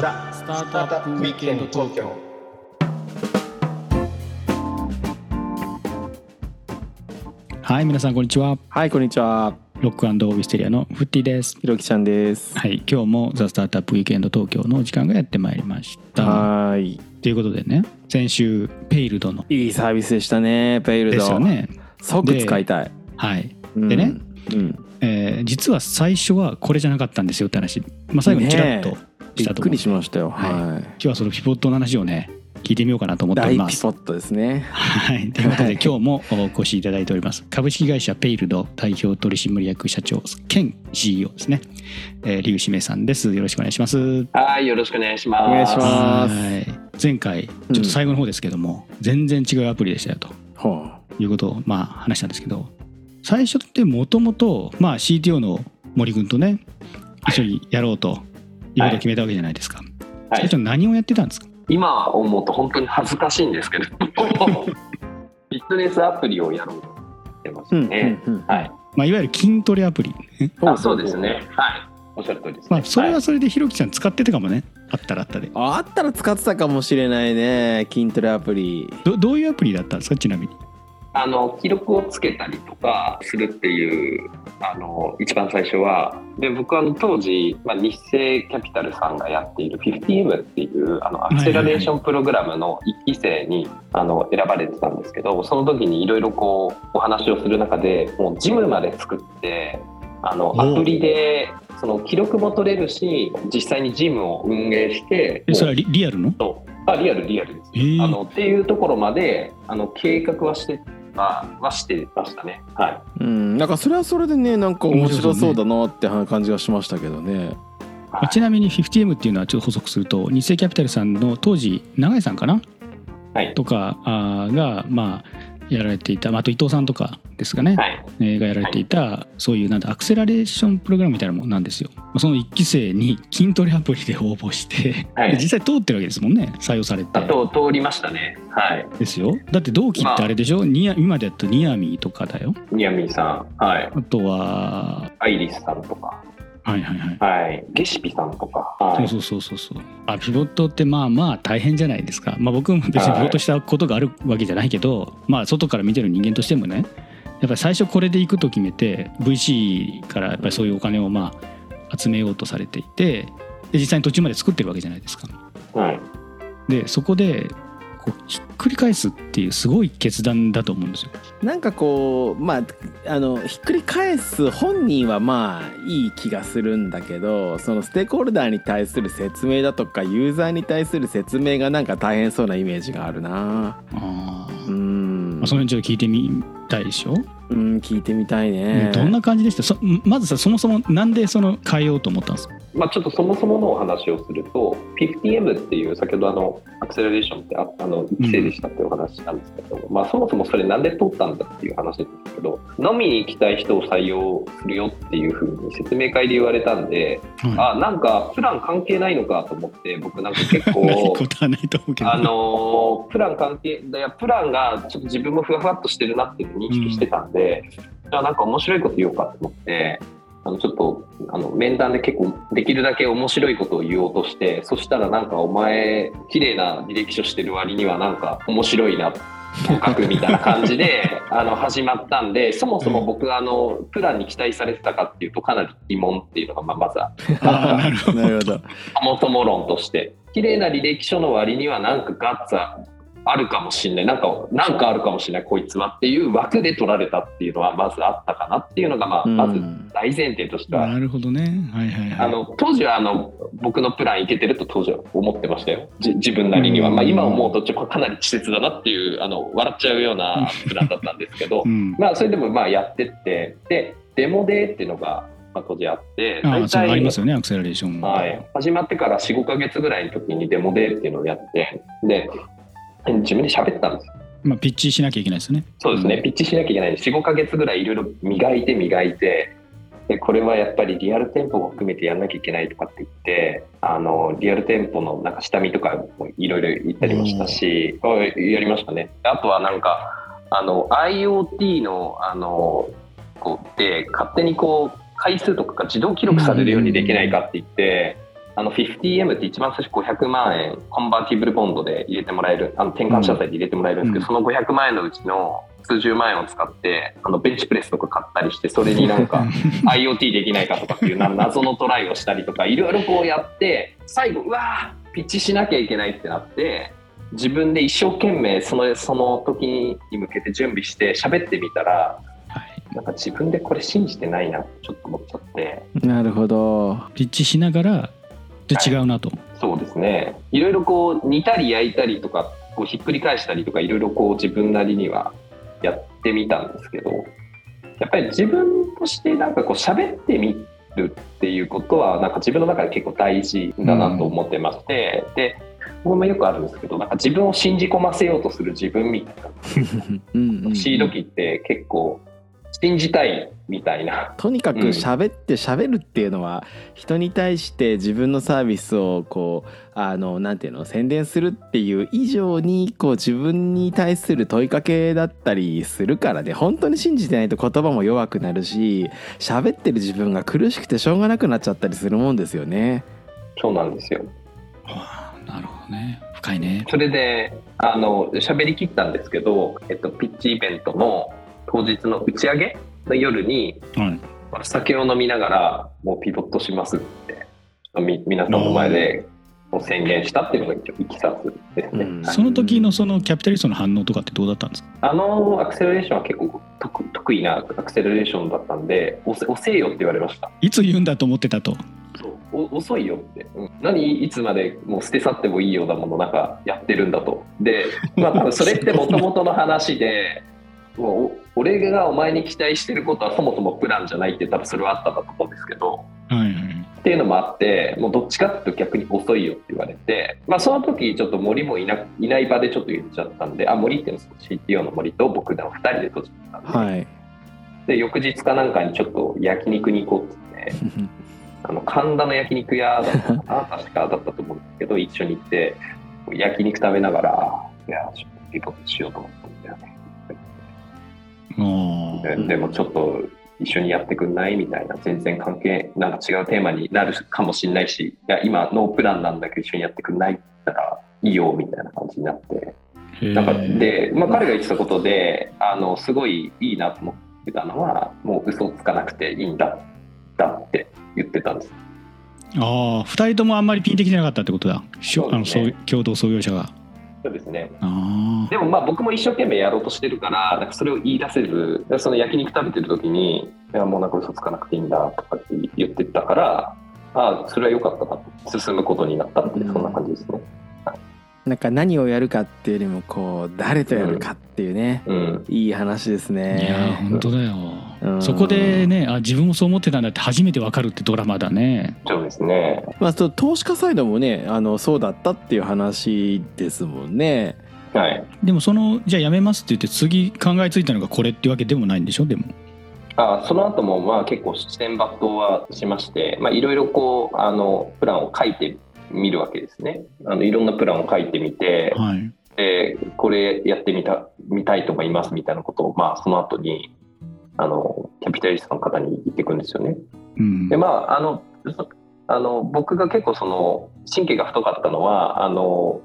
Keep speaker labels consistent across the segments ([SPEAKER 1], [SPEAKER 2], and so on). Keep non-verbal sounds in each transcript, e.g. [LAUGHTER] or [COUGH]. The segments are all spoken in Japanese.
[SPEAKER 1] ザ・スタートアップウィークエンド東京
[SPEAKER 2] はい皆さんこんにちは
[SPEAKER 3] はい、こんにちは。
[SPEAKER 2] ロックウィステリアのフッティです
[SPEAKER 3] ひろきちゃんです。
[SPEAKER 2] はい今日もザ・スタートアップウィークエンド東京の時間がやってまいりました
[SPEAKER 3] はーい。
[SPEAKER 2] ということでね先週ペイルドの
[SPEAKER 3] いいサービスでしたね、ペイルド。
[SPEAKER 2] ですよ。ね
[SPEAKER 3] 即使いたい。
[SPEAKER 2] はい、
[SPEAKER 3] うん
[SPEAKER 2] でね。
[SPEAKER 3] うん。
[SPEAKER 2] えー実は最初はこれじゃなかったんですよって話、まあ、最後にちらっとしと思う。
[SPEAKER 3] びったくりしましたよ。
[SPEAKER 2] はい。
[SPEAKER 3] はい。
[SPEAKER 2] 今日はそのピボットの話をね聞いてみようかなと思っております。
[SPEAKER 3] 大ピポットですね。
[SPEAKER 2] はい、[LAUGHS] ということ
[SPEAKER 3] はい。
[SPEAKER 2] で今日もお越しいただいております。株式会社ペイルド代表取締役社長兼 CEO ですね、えー、劉志明さんです。よろしくお願いします。
[SPEAKER 4] はい、よろしくお願いします。
[SPEAKER 3] お願いします。
[SPEAKER 2] はい。前回ちょっと最後の方ですけども、全然違うアプリでしたよと。
[SPEAKER 3] ほ
[SPEAKER 2] いうことをまあ話したんですけど最初ってもともとまあ CTO の森君とね一緒にやろうということを決めたわけじゃないですか、
[SPEAKER 4] はい
[SPEAKER 2] 最初何をやってたんですか？
[SPEAKER 4] 今思うと本当に恥ずかしいんですけど、フィットネスアプリをやろうとしてまし
[SPEAKER 3] う。うん。
[SPEAKER 4] たね。
[SPEAKER 3] うんうん
[SPEAKER 4] はい。
[SPEAKER 2] まあ、いわゆる筋トレアプリ、ね
[SPEAKER 4] あ、そうですね。はい。おっしゃる通りです、ね。
[SPEAKER 2] まあ、それ
[SPEAKER 4] い
[SPEAKER 2] はそれでひろきさん使ってたかもねあったらあったで
[SPEAKER 3] ああったら使ってたかもしれないね、筋トレアプリ。
[SPEAKER 2] どどういうアプリだったんですか？ちなみに
[SPEAKER 4] あの記録をつけたりとかするっていうあの一番最初はで僕は当時、まあ、日清キャピタルさんがやっている 50M っていうあのアクセラレーションプログラムの1期生にあの選ばれてたんですけどその時にいろいろこうお話をする中でもうジムまで作ってあの
[SPEAKER 2] お
[SPEAKER 4] アプリでその記録も取れるし実際にジムを運営して
[SPEAKER 2] えそれはリリアルの？
[SPEAKER 4] あリアルリアルです。
[SPEAKER 2] えー。
[SPEAKER 4] あのっていうところまであの計画はしてははしてましたね。はい。
[SPEAKER 3] うん。なんかそれはそれでね、なんか面白そうだなって感じがしましたけどね。
[SPEAKER 2] まあちなみに 50M っていうのはちょっと補足すると日清キャピタルさんの当時永井さんかな？
[SPEAKER 4] はい。
[SPEAKER 2] とかあーがまあやられていた、まあ、あと伊藤さんとかですかね、
[SPEAKER 4] はい。
[SPEAKER 2] えーがやられていた、そういうなんだアクセラレーションプログラムみたいなもんなんですよ。まあその1期生に筋トレアプリで応募して、
[SPEAKER 4] はい
[SPEAKER 2] で実際通ってるわけですもんね採用されて
[SPEAKER 4] あ。と通りましたね。はい。
[SPEAKER 2] ですよだって同期ってあれでしょ、ニア今でやったニアミーとかだよ
[SPEAKER 4] ニヤミーさん、はい。
[SPEAKER 2] あとは
[SPEAKER 4] アイリスさんとか、
[SPEAKER 2] はいはいはい
[SPEAKER 4] はい。ゲシピさんとか、はい。
[SPEAKER 2] そうそうそうそうあピボットってまあまあ大変じゃないですかまあ僕も別にピボットしたことがあるわけじゃないけど、まあ外から見てる人間としてもねやっぱり最初これで行くと決めて VC からやっぱりそういうお金をまあ集めようとされていてで実際に途中まで作ってるわけじゃないですか
[SPEAKER 4] はい。
[SPEAKER 2] でそこでこうくり返すっていうすごい決断だと思うんですよ。
[SPEAKER 3] なんかこうまああのひっくり返す本人はまあいい気がするんだけどそのステークホルダーに対する説明だとかユーザーに対する説明がなんか大変そうなイメージがあるな。
[SPEAKER 2] あー、
[SPEAKER 3] うん。
[SPEAKER 2] まあ、その辺ちょっと聞いてみたいでしょ、
[SPEAKER 3] うん聞いてみたいね。
[SPEAKER 2] どんな感じでした？そまずさそもそもなんでその変えようと思ったんですか？
[SPEAKER 4] まあ、ちょっとそもそものお話をすると 50M っていう先ほどあのアクセラレーションってああの1期生でしたっていうお話なんですけど、まあ、そもそもそれなんで取ったんだっていう話ですけど飲みに行きたい人を採用するよっていうふうに説明会で言われたんで
[SPEAKER 2] は
[SPEAKER 4] あなんかプラン関係ないのかと思って僕なんか結構
[SPEAKER 2] ことはないと思うけど。
[SPEAKER 4] あのープラン関係いやプランがちょっと自分もふわふわっとしてるなっていうのを認識してたんで、じゃあなんか面白いこと言おうかと思ってあのちょっとあの面談で結構できるだけ面白いことを言おうとしてそしたらなんかお前綺麗な履歴書してる割にはなんか面白いなと書くみたいな感じで [LAUGHS] あの始まったんでそもそも僕あのプランに期待されてたかっていうとかなり疑問っていうのがまあまずあって。
[SPEAKER 2] あーなるほど。
[SPEAKER 3] なるほど
[SPEAKER 4] そもそも論として。綺麗な履歴書の割にはなんかガッツああるかもしれない。なんかなんかあるかもしれないこいつはっていう枠で取られたっていうのはまずあったかなっていうのが、まあ、まず
[SPEAKER 3] うん
[SPEAKER 4] 大前提としては、
[SPEAKER 2] なるほどね。はいはいはい。
[SPEAKER 4] あの当時はあの僕のプランいけてると当時は思ってましたよ。じ自分なりには、
[SPEAKER 2] うん。
[SPEAKER 4] まあ、今思うとちょっとかなり稚拙だなっていうあの笑っちゃうような [LAUGHS] プランだったんですけど。
[SPEAKER 2] うん。
[SPEAKER 4] まあそれでもまあやってって。でデモデーっていうのがまあ当時あって。
[SPEAKER 2] あーそうあります
[SPEAKER 4] よ
[SPEAKER 2] よねアクセラレーション
[SPEAKER 4] はい、始まってから45か月ぐらいの時にデモデーっていうのをやって。で自分で喋ったんですよ。
[SPEAKER 2] まあ、ピッチしなきゃいけないですよね。
[SPEAKER 4] そうですね、
[SPEAKER 2] うん。
[SPEAKER 4] ピッチしなきゃいけないんで45か月ぐらいいろいろ磨いて磨いてでこれはやっぱりリアル店舗も含めてやんなきゃいけないとかって言ってあのリアル店舗のなんか下見とかもいろいろ言ったりもしたし、あやりましたね。あとはなんかあの IoT のあのこうで勝手にこう回数とかが自動記録されるようにできないかって言って、あの 50M って一番最初500万円コンバーティブルボンドで入れてもらえるあの転換社債で入れてもらえるんですけど、
[SPEAKER 2] うん。
[SPEAKER 4] その500万円のうちの数十万円を使ってあのベンチプレスとか買ったりしてそれになんか [LAUGHS] IoT できないかとかっていうな謎のトライをしたりとかいろいろこうやって最後うわーピッチしなきゃいけないってなって自分で一生懸命そのその時に向けて準備して喋ってみたら
[SPEAKER 2] はい。
[SPEAKER 4] なんか自分でこれ信じてないなってちょっと思っちゃって。
[SPEAKER 3] なるほど。
[SPEAKER 2] ピッチしながらで違うなと、
[SPEAKER 4] そうですね。いろいろこう煮たり焼いたりとかこうひっくり返したりとかいろいろこう自分なりにはやってみたんですけどやっぱり自分としてなんかこう喋ってみるっていうことはなんか自分の中で結構大事だなと思ってまして、で僕もよくあるんですけどなんか自分を信じ込ませようとする自分みたいな。[LAUGHS]
[SPEAKER 3] うんうん。
[SPEAKER 4] シード機って結構信じたいみたいな。
[SPEAKER 3] とにかく
[SPEAKER 4] うん。
[SPEAKER 3] 喋って喋るっていうのは人に対して自分のサービスをこうあのなんていうの宣伝するっていう以上にこう自分に対する問いかけだったりするからね。本当に信じてないと言葉も弱くなるし喋ってる自分が苦しくてしょうがなくなっちゃったりするもんですよね。
[SPEAKER 4] そうなんですよ。
[SPEAKER 2] ああなるほどね。深いね。
[SPEAKER 4] それであの喋りきったんですけど、えっと、ピッチイベントの当日の打ち上げの夜に
[SPEAKER 2] はい。
[SPEAKER 4] 酒を飲みながらもうピボットしますってみ皆さんの前でもう宣言したっていうのが一応いきさつですね、
[SPEAKER 3] うん。
[SPEAKER 4] はい。
[SPEAKER 2] その時のそのキャピタリストの反応とかってどうだったんですか？
[SPEAKER 4] あのアクセラレーションは結構得得意なアクセラレーションだったんで押せよって言われました。
[SPEAKER 2] いつ言うんだと思ってたと？
[SPEAKER 4] そうお遅いよって、うん。何いつまでもう捨て去ってもいいようなものなんかやってるんだと。でまあ多分それってもともとの話でもう俺がお前に期待してることはそもそもプランじゃないって多分それはあったんだと思うんですけど
[SPEAKER 2] はいはい
[SPEAKER 4] っていうのもあってもうどっちかっていうと逆に遅いよって言われて、まあ、その時ちょっと森もいないない場でちょっと言っちゃったんであ森っていうのはその CTO の森と僕の2人で閉じてたんで,、
[SPEAKER 3] はい。
[SPEAKER 4] で翌日かなんかにちょっと焼肉に行こうってって。あの神田の焼肉屋だったかな確かだったと思うんですけど一緒に行って焼肉食べながらいやちょっとピコットしようと思ったんだよね
[SPEAKER 2] あ
[SPEAKER 4] ででもちょっと一緒にやってくんない？みたいな。全然関係なんか違うテーマになるかもしれないしいや今ノープランなんだけど一緒にやってくんない？って言ったらいいよみたいな感じになって。
[SPEAKER 2] あ
[SPEAKER 4] なんかで、まあ、彼が言ってたことであのすごいいいなと思ってたのはもう嘘をつかなくていいんだだって言ってたんです。
[SPEAKER 2] ああ二人ともあんまりピンときてなかったってことだ。しょあの共同創業者が
[SPEAKER 4] そうですね。
[SPEAKER 2] あ
[SPEAKER 4] でもまあ僕も一生懸命やろうとしてるからなんかそれを言い出せずその焼肉食べてる時に「いやもうなんか嘘つかなくていいんだ」とかって言ってたからああそれは良かったなと。進むことになったっていうそんな感じですね。
[SPEAKER 3] なんか何をやるかっていうよりもこう誰とやるかっていうね、
[SPEAKER 4] うん、
[SPEAKER 3] いい話です
[SPEAKER 2] あいや
[SPEAKER 3] ね。
[SPEAKER 2] 本当だよ。
[SPEAKER 3] うん
[SPEAKER 2] そこでねあ自分もそう思ってたんだって初めてわかるってドラマだね
[SPEAKER 4] そうですね。
[SPEAKER 3] まあそう投資家サイドもねあのそうだったっていう話ですもんね。
[SPEAKER 4] はい。
[SPEAKER 2] でもそのじゃあやめますって言って次考えついたのがこれっていうわけでもないんでしょ？でも
[SPEAKER 4] あその後もまあ結構視点抜刀はしまして、まあ、いろいろこうあのプランを書いてみるわけですね。あのいろんなプランを書いてみて、
[SPEAKER 2] はい
[SPEAKER 4] でこれやってみたみたいと思いますみたいなことを、まあ、その後にあのキャピタリストの方に言っていくんですよね。
[SPEAKER 2] うん
[SPEAKER 4] でまああのそあの僕が結構その神経が太かったのはあの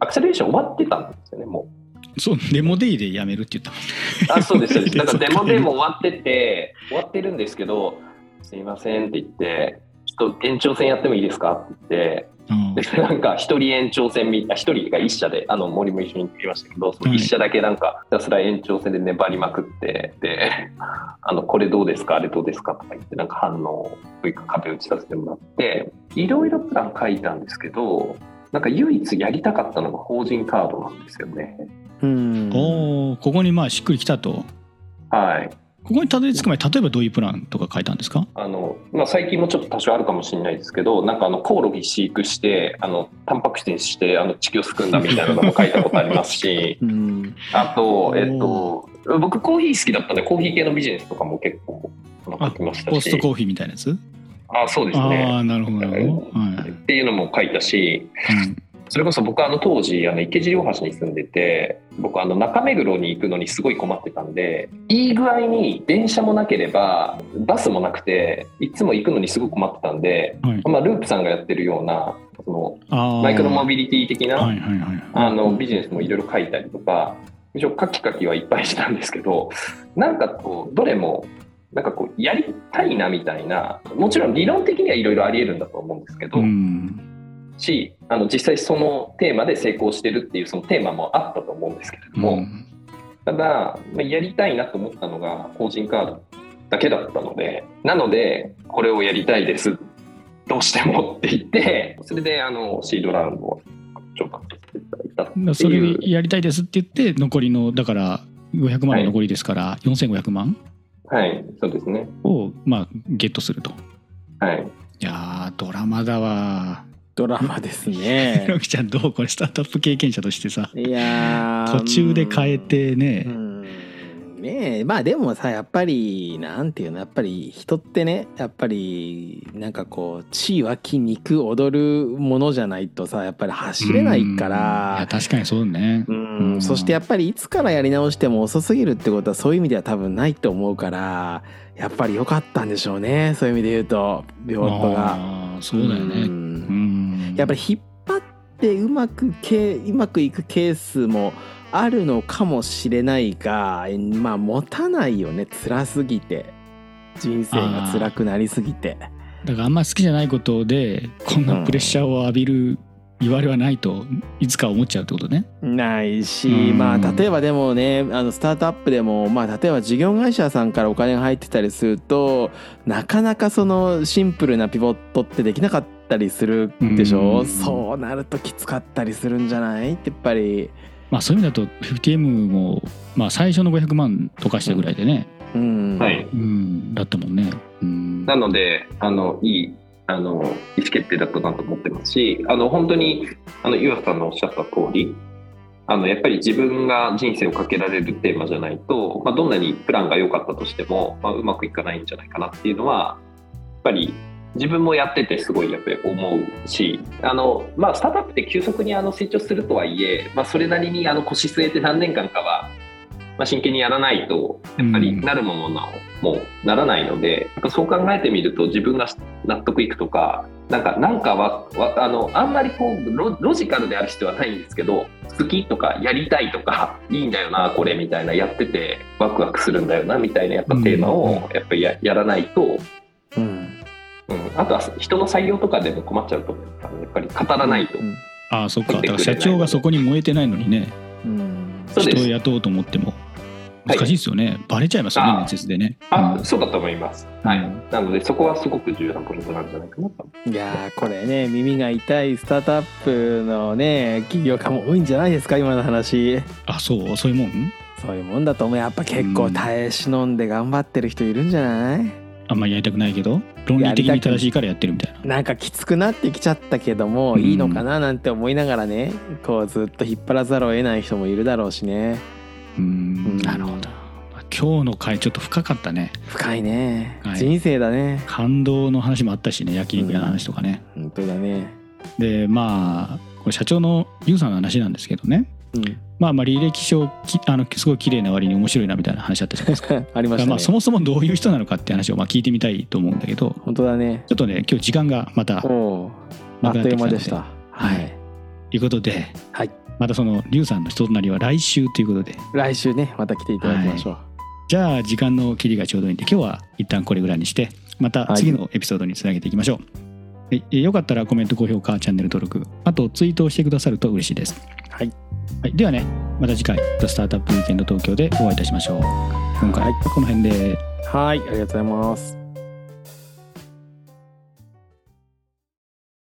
[SPEAKER 4] アクセレレーション終わってたんですよねもう。
[SPEAKER 2] そうデモデイでやめるって言ったもんね
[SPEAKER 4] あそうですそうです。[LAUGHS] だからデモ
[SPEAKER 2] で
[SPEAKER 4] でも終わってて終わってるんですけど「すいません」って言って「ちょっと延長戦やってもいいですか?」って言って。
[SPEAKER 2] うん。
[SPEAKER 4] でなんか一人延長戦みあ一人が一社であの森も一緒に行ってきましたけどその一社だけなんかひたすら延長戦で粘りまくってで [LAUGHS] あのこれどうですか？あれどうですか？とか言ってなんか反応というか壁打ちさせてもらっていろいろプラン書いたんですけどなんか唯一やりたかったのが法人カードなんですよね。
[SPEAKER 3] うん。
[SPEAKER 2] おーここにまあしっくりきたと。
[SPEAKER 4] はい
[SPEAKER 2] ここにたどり着く前例えばどういうプランとか書いたんですか？
[SPEAKER 4] あのまあ、最近もちょっと多少あるかもしれないですけどなんかあのコオロギ飼育してあのタンパク質にしてあの地球を救うんだみたいなのも書いたことありますし [LAUGHS]
[SPEAKER 3] うん。
[SPEAKER 4] あとえっと、僕コーヒー好きだったんでコーヒー系のビジネスとかも結構書きましたし。
[SPEAKER 2] ポストコーヒーみたいなやつ？
[SPEAKER 4] あそうです
[SPEAKER 2] あ
[SPEAKER 4] ね。
[SPEAKER 2] あなるほどなるほど、はい。
[SPEAKER 4] っていうのも書いたしそれこそ僕あの当時あの池尻大橋に住んでて僕あの中目黒に行くのにすごい困ってたんでいい具合に電車もなければバスもなくていつも行くのにすごく困ってたんで、
[SPEAKER 2] はい。
[SPEAKER 4] まあ、ループさんがやってるようなそのマイクロモビリティ的な、あのビジネスもいろいろ書いたりとか一応カキカキはいっぱいしたんですけどなんかこうどれもなんかこうやりたいなみたいなもちろん理論的にはいろいろありえるんだと思うんですけど、
[SPEAKER 2] うん
[SPEAKER 4] しあの実際そのテーマで成功してるっていうそのテーマもあったと思うんですけれども、
[SPEAKER 2] うん。
[SPEAKER 4] ただ、まあ、やりたいなと思ったのが法人カードだけだったのでなのでこれをやりたいです。どうしてもって言ってそれであのシードラウンドを調達させていただいたっていう。
[SPEAKER 2] それでやりたいですって言って残りのだから500万の残りですから、4500万？
[SPEAKER 4] はいそうですね。
[SPEAKER 2] をまあゲットすると。
[SPEAKER 4] はい。
[SPEAKER 2] いやードラマだわ
[SPEAKER 3] ドラマです [LAUGHS]
[SPEAKER 2] ひ
[SPEAKER 3] ね
[SPEAKER 2] ろきちゃんどうこれスタートアップ経験者としてさ
[SPEAKER 3] いやー
[SPEAKER 2] 途中で変えてね。
[SPEAKER 3] うん。ねえまあでもさやっぱりなんていうのやっぱり人ってねやっぱりなんかこう血は筋肉踊るものじゃないとさやっぱり走れないから。
[SPEAKER 2] 確かにそうね。
[SPEAKER 3] うん。
[SPEAKER 2] うん。
[SPEAKER 3] そしてやっぱりいつからやり直しても遅すぎるってことはそういう意味では多分ないと思うからやっぱり良かったんでしょうね。そういう意味で言うとビボットが。
[SPEAKER 2] そうだよね。
[SPEAKER 3] うん。
[SPEAKER 2] うん
[SPEAKER 3] やっぱり引っ張ってうまくけうまくいくケースもあるのかもしれないがまあ持たないよね。辛すぎて。人生が辛くなりすぎて。
[SPEAKER 2] だからあんま好きじゃないことでこんなプレッシャーを浴びる言われはないといつか思っちゃうってことね。
[SPEAKER 3] ないし
[SPEAKER 2] うん。
[SPEAKER 3] まあ例えばでもねあのスタートアップでもまあ例えば事業会社さんからお金が入ってたりするとなかなかそのシンプルなピボットってできなかったりするでしょ？
[SPEAKER 2] うん。
[SPEAKER 3] そうなるときつかったりするんじゃない？ってやっぱり。
[SPEAKER 2] まあそういう意味だと 50M もまあ最初の500万溶かしたぐらいでね。
[SPEAKER 3] うん。
[SPEAKER 4] はい。
[SPEAKER 2] うん。だったもんね。うん。
[SPEAKER 4] なのであのいいあの意思決定だったなと思ってますしあの本当にあの岩佐さんのおっしゃった通りあのやっぱり自分が人生をかけられるテーマじゃないと、まあ、どんなにプランが良かったとしても、まあ、うまくいかないんじゃないかなっていうのはやっぱり自分もやっててすごいやっぱり思うしあの、まあ、スタートアップって急速にあの成長するとはいえ、まあ、それなりにあの腰据えて何年間かは、まあ、真剣にやらないとやっぱりなるものなもうならないので、そう考えてみると自分が納得いくとかなんかなんかはわあのあんまりこうロロジカルである必要はないんですけど好きとかやりたいとかいいんだよなこれみたいなやっててワクワクするんだよなみたいなやっぱテーマをやっぱりややらないと、あとは人の採用とかでも困っちゃうと思うからやっぱり語らないと。
[SPEAKER 3] うん。
[SPEAKER 2] ああそっか。だから社長がそこに燃えてないのにね。
[SPEAKER 3] うん。
[SPEAKER 2] 人を雇おうと思っても。
[SPEAKER 4] はい
[SPEAKER 2] 難しいですよね、バレちゃいますよね面接でね。
[SPEAKER 4] あ、
[SPEAKER 2] うん。
[SPEAKER 4] そうだと思います。はい。
[SPEAKER 2] うん
[SPEAKER 4] なのでそこはすごく重要なポイントなんじゃないかなと。
[SPEAKER 3] いやーこれね耳が痛いスタートアップのね企業家も多いんじゃないですか今の話。
[SPEAKER 2] あそう？そういうもん？
[SPEAKER 3] そういうもんだと思う。やっぱ結構耐え忍んで頑張ってる人いるんじゃない？
[SPEAKER 2] あんまりやりたくないけど論理的に正しいからやってるみたいな。
[SPEAKER 3] なんかきつくなってきちゃったけども、
[SPEAKER 2] うん。
[SPEAKER 3] いいのかななんて思いながらねこうずっと引っ張らざるを得ない人もいるだろうしね。
[SPEAKER 2] う
[SPEAKER 3] ん
[SPEAKER 2] ん。なるほど。今日の回ちょっと深かったね。
[SPEAKER 3] 深いね、
[SPEAKER 2] はい。
[SPEAKER 3] 人生だね。
[SPEAKER 2] 感動の話もあったしね焼肉屋の話とかね、
[SPEAKER 3] 本当だね。
[SPEAKER 2] でまあこれ社長のユウさんの話なんですけどね
[SPEAKER 3] うん。
[SPEAKER 2] まあまあ履歴書きあのすごい綺麗な割に面白いなみたいな話あったじゃないですか。[LAUGHS]
[SPEAKER 3] ありましたね。
[SPEAKER 2] まあそもそもどういう人なのかって話をまあ聞いてみたいと思うんだけど。
[SPEAKER 3] 本当だね。
[SPEAKER 2] ちょっとね今日時間がまた
[SPEAKER 3] あっという間でした。はい。
[SPEAKER 2] とい。うことで、
[SPEAKER 3] はい。
[SPEAKER 2] またそのリュウさんの人となりは来週ということで。
[SPEAKER 3] 来週ねまた来ていただきましょう、
[SPEAKER 2] じゃあ時間の切りがちょうどいいんで今日は一旦これぐらいにしてまた次のエピソードにつなげていきましょう、はいえよかったらコメント高評価チャンネル登録あとツイートをしてくださると嬉しいです。
[SPEAKER 3] はい、
[SPEAKER 2] はい、ではねまた次回「ザ・スタートアップウィーケンド東京でお会いいたしましょう。今回はこの辺で。
[SPEAKER 3] はい。ありがとうございます